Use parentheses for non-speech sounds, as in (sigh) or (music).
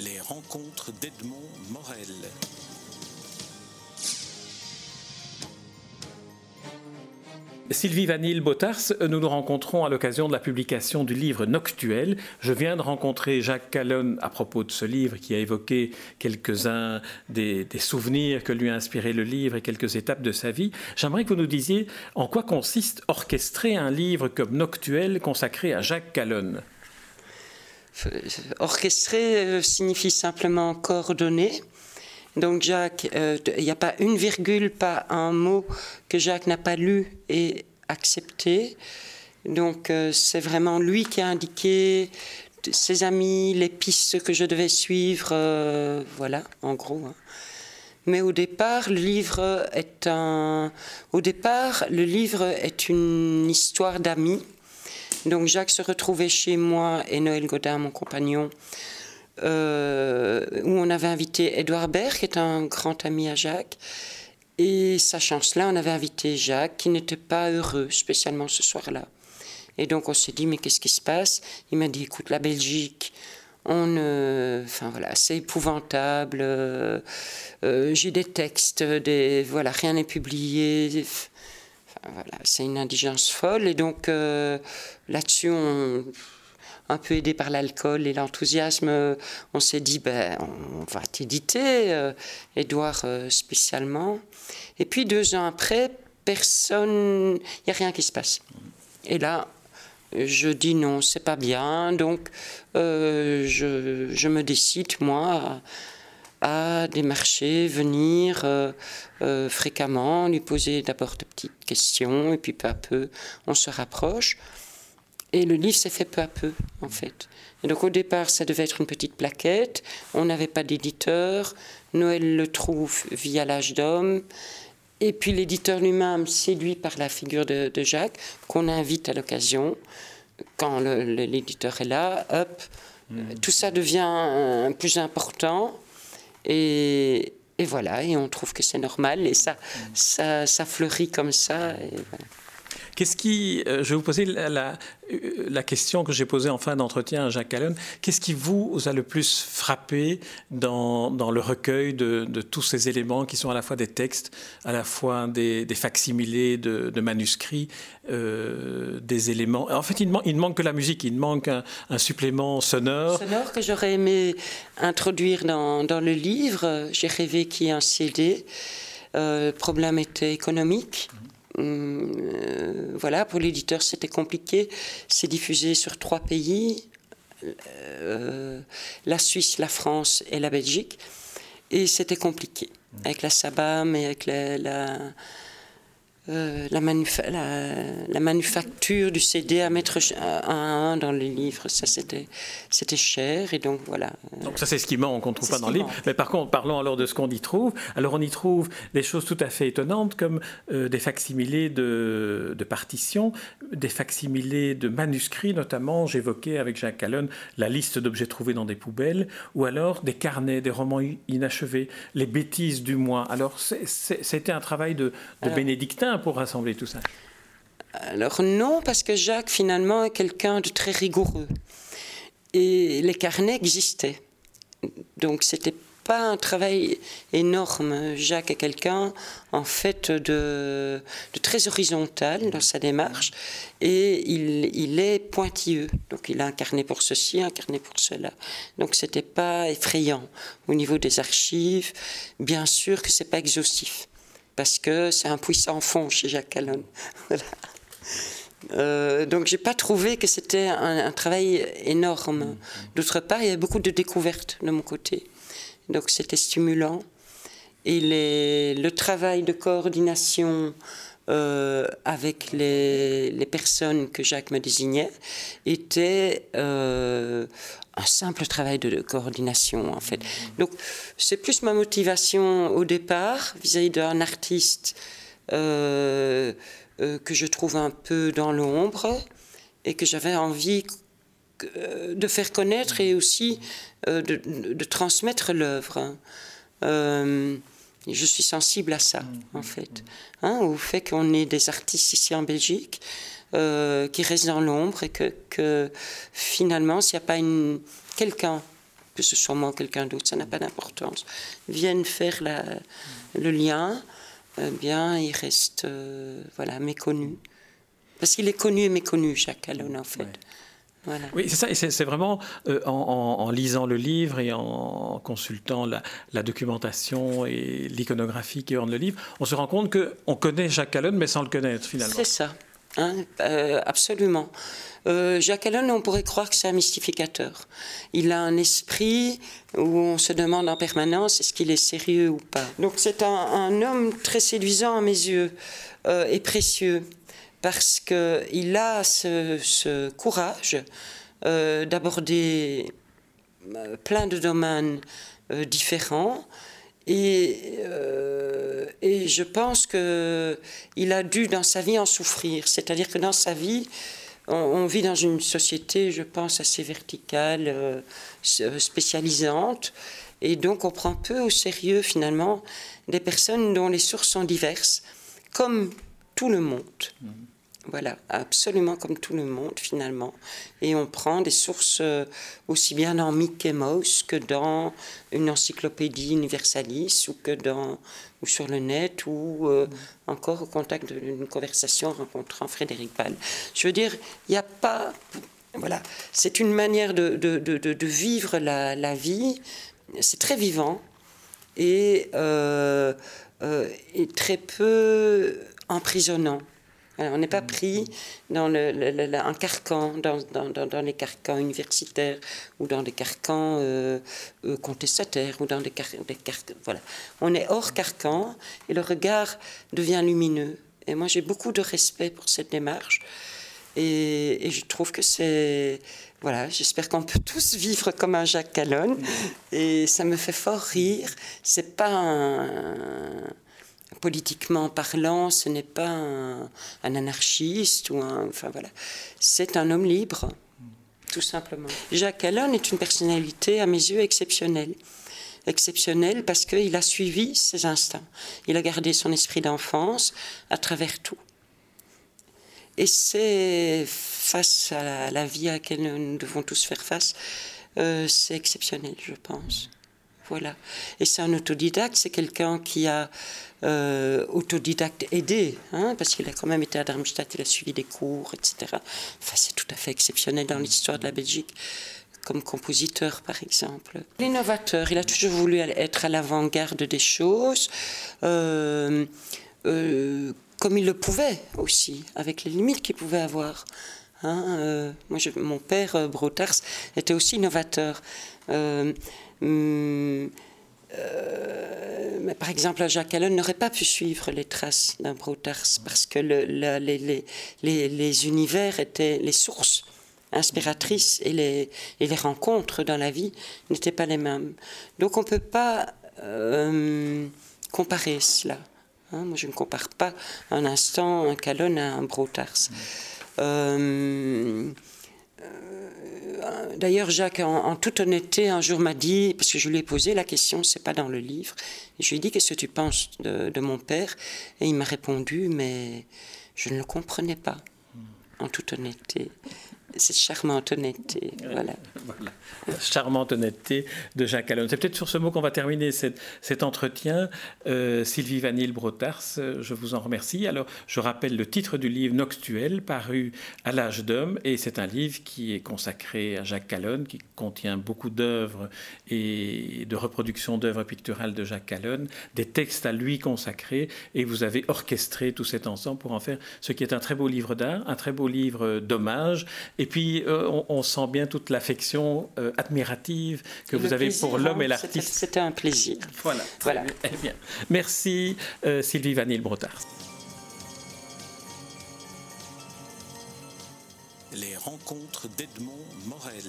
Les rencontres d'Edmond Morel. Sylvie Vanille Botars, nous nous rencontrons à l'occasion de la publication du livre Noctuel. Je viens de rencontrer Jacques Callon à propos de ce livre qui a évoqué quelques-uns des, souvenirs que lui a inspiré le livre et quelques étapes de sa vie. J'aimerais que vous nous disiez en quoi consiste orchestrer un livre comme Noctuel consacré à Jacques Callon. Orchestrer euh, signifie simplement coordonner. Donc Jacques, il euh, n'y a pas une virgule, pas un mot que Jacques n'a pas lu et accepté. Donc euh, c'est vraiment lui qui a indiqué ses amis, les pistes que je devais suivre, euh, voilà, en gros. Hein. Mais au départ, le livre est un. Au départ, le livre est une histoire d'amis. Donc Jacques se retrouvait chez moi et Noël Godin, mon compagnon, euh, où on avait invité Edouard Baird, qui est un grand ami à Jacques. Et sachant cela, on avait invité Jacques, qui n'était pas heureux, spécialement ce soir-là. Et donc on s'est dit, mais qu'est-ce qui se passe? Il m'a dit, écoute, la Belgique, on, enfin voilà, c'est épouvantable. Euh, euh, j'ai des textes, des, voilà, rien n'est publié. Voilà, c'est une indigence folle. Et donc là-dessus, on un peu aidé par l'alcool et l'enthousiasme, euh, on s'est dit, ben, on va t'éditer, euh, Edouard euh, spécialement. Et puis deux ans après, personne, il n'y a rien qui se passe. Et là, je dis non, c'est pas bien, donc je, je, me décide, moi, à, à démarcher, venir fréquemment, lui poser d'abord de petites questions, et puis peu à peu, on se rapproche. Et le livre s'est fait peu à peu, en fait. Et donc au départ, ça devait être une petite plaquette. On n'avait pas d'éditeur. Noël le trouve via l'âge d'homme. Et puis l'éditeur lui-même, séduit par la figure de, Jacques, qu'on invite à l'occasion. Quand l'éditeur est là, hop, hmm. tout ça devient plus important. Et, voilà, et on trouve que c'est normal. Et ça, ça, fleurit comme ça. Qu'est-ce qui, euh, je vais vous poser la, euh, la, question que j'ai posée en fin d'entretien à Jacques Calonne. Qu'est-ce qui vous a le plus frappé dans, dans le recueil de, de, tous ces éléments qui sont à la fois des textes, à la fois des, des facsimilés de, de manuscrits, euh, des éléments? En fait, il ne, il manque que la musique, il manque un, un supplément sonore. Sonore que j'aurais aimé introduire dans, dans le livre. J'ai rêvé qu'il y ait un CD. Euh, le problème était économique. Euh, voilà, pour l'éditeur, c'était compliqué. C'est diffusé sur trois pays euh, la Suisse, la France et la Belgique. Et c'était compliqué avec la SABAM et avec la euh, la, la, manufacture du CD à mettre un à un dans les livres, ça c'était, c'était cher et donc voilà. Donc ça c'est ce qui manque, on ne trouve pas dans le livre. Mais par contre, parlons alors de ce qu'on y trouve. Alors on y trouve des choses tout à fait étonnantes comme euh, des facsimilés de, de, partitions, des facsimilés de manuscrits notamment. J'évoquais avec Jacques Calonne la liste d'objets trouvés dans des poubelles ou alors des carnets, des romans inachevés, les bêtises du mois. Alors c'était un travail de, de bénédictin pour rassembler tout ça Alors non, parce que Jacques finalement est quelqu'un de très rigoureux. Et les carnets existaient. Donc c'était pas un travail énorme. Jacques est quelqu'un, en fait, de, très horizontal dans sa démarche et il, il, est pointilleux. Donc, il a un carnet pour ceci, un carnet pour cela. Donc, c'était pas effrayant au niveau des archives. Bien sûr que c'est pas exhaustif parce que c'est un puissant fond chez Jacques Calonne. (laughs) voilà. euh, donc j'ai pas trouvé que c'était un, travail énorme. D'autre part, il y avait beaucoup de découvertes de mon côté, donc c'était stimulant. Et le travail de coordination euh, avec les, personnes que Jacques me désignait était euh, un simple travail de, coordination en fait. Donc c'est plus ma motivation au départ vis-à-vis d'un artiste euh, que je trouve un peu dans l'ombre et que j'avais envie de faire connaître et aussi de, transmettre l'œuvre. Je suis sensible à ça, en fait, hein, au fait qu'on ait des artistes ici en Belgique euh, qui reste dans l'ombre et que, que finalement, s'il n'y a pas une, quelqu'un que ce soit moi ou quelqu'un d'autre, ça n'a pas d'importance, viennent faire le lien, eh bien, il reste euh, voilà, méconnu. Parce qu'il est connu et méconnu, Jacques Allon, en fait. Oui, c'est ça, et c'est vraiment euh, en, lisant le livre et en consultant la, documentation et l'iconographie qui orne le livre, on se rend compte qu'on connaît Jacques Calonne, mais sans le connaître finalement. C'est ça, hein, euh, absolument. Euh, Jacques Calonne, on pourrait croire que c'est un mystificateur. Il a un esprit où on se demande en permanence est-ce qu'il est sérieux ou pas. Donc c'est un, homme très séduisant à mes yeux et précieux parce qu'il a ce, courage euh, d'aborder euh, plein de domaines euh, différents. Et, je pense qu'il a dû dans sa vie en souffrir. C'est-à-dire que dans sa vie, on, vit dans une société, je pense, assez verticale, spécialisante. Et donc on prend peu au sérieux finalement des personnes dont les sources sont diverses, comme tout le monde. Voilà, absolument comme tout le monde finalement. Et on prend des sources euh, aussi bien dans Mickey Mouse que dans une encyclopédie universalis ou que dans ou sur le net ou euh, encore au contact d'une conversation rencontrant Frédéric Val. Je veux dire, il n'y a pas... Voilà, c'est une manière de, de, de, de vivre la, la vie. C'est très vivant et, euh, et très peu emprisonnant on n'est pas pris dans le, un carcan, dans, dans, les carcans universitaires ou dans des carcans euh, euh, contestataires ou dans des, carcans. Voilà. On est hors carcan et le regard devient lumineux. Et moi, j'ai beaucoup de respect pour cette démarche. Et, je trouve que c'est. Voilà, j'espère qu'on peut tous vivre comme un Jacques Calonne. Et ça me fait fort rire. C'est pas un politiquement parlant, ce n'est pas un, anarchiste ou un. Enfin voilà. C'est un homme libre, tout simplement. Jacques Allon est une personnalité, à mes yeux, exceptionnelle. Exceptionnelle parce qu'il a suivi ses instincts. Il a gardé son esprit d'enfance à travers tout. Et c'est face à la, vie à laquelle nous devons tous faire face, euh, c'est exceptionnel, je pense. Voilà. Et c'est un autodidacte, c'est quelqu'un qui a euh, autodidacte aidé, hein, parce qu'il a quand même été à Darmstadt, il a suivi des cours, etc. Enfin, c'est tout à fait exceptionnel dans l'histoire de la Belgique comme compositeur, par exemple. L'innovateur, il a toujours voulu être à l'avant-garde des choses, euh, euh, comme il le pouvait aussi, avec les limites qu'il pouvait avoir. Hein, moi, mon père, Brotars, était aussi innovateur. Hum, euh, mais par exemple, Jacques Allen n'aurait pas pu suivre les traces d'un Brotars parce que le, les, univers étaient les sources inspiratrices et les, et les rencontres dans la vie n'étaient pas les mêmes. Donc on ne peut pas euh, comparer cela. Hein. Moi, je ne compare pas un instant un Calonne à un Brotars. Euh, D'ailleurs, Jacques, en, toute honnêteté, un jour m'a dit, parce que je lui ai posé la question, c'est pas dans le livre, je lui ai dit qu'est-ce que tu penses de, mon père, et il m'a répondu, mais je ne le comprenais pas, en toute honnêteté cette charmante honnêteté. Voilà. Charmante honnêteté de Jacques Allon. C'est peut-être sur ce mot qu'on va terminer cet entretien. Euh, Sylvie Vanille Brotars, je vous en remercie. Alors, je rappelle le titre du livre Noctuel, paru à l'âge d'homme, et c'est un livre qui est consacré à Jacques Calonne, qui contient beaucoup d'œuvres et de reproductions d'œuvres picturales de Jacques Calonne, des textes à lui consacrés, et vous avez orchestré tout cet ensemble pour en faire ce qui est un très beau livre d'art, un très beau livre d'hommage, et puis, euh, on, sent bien toute l'affection euh, admirative que vous avez pour l'homme et hein, l'artiste. C'était un plaisir. Voilà. voilà. Eh bien. Merci, euh, Sylvie Vanille-Brotard. Les rencontres d'Edmond Morel.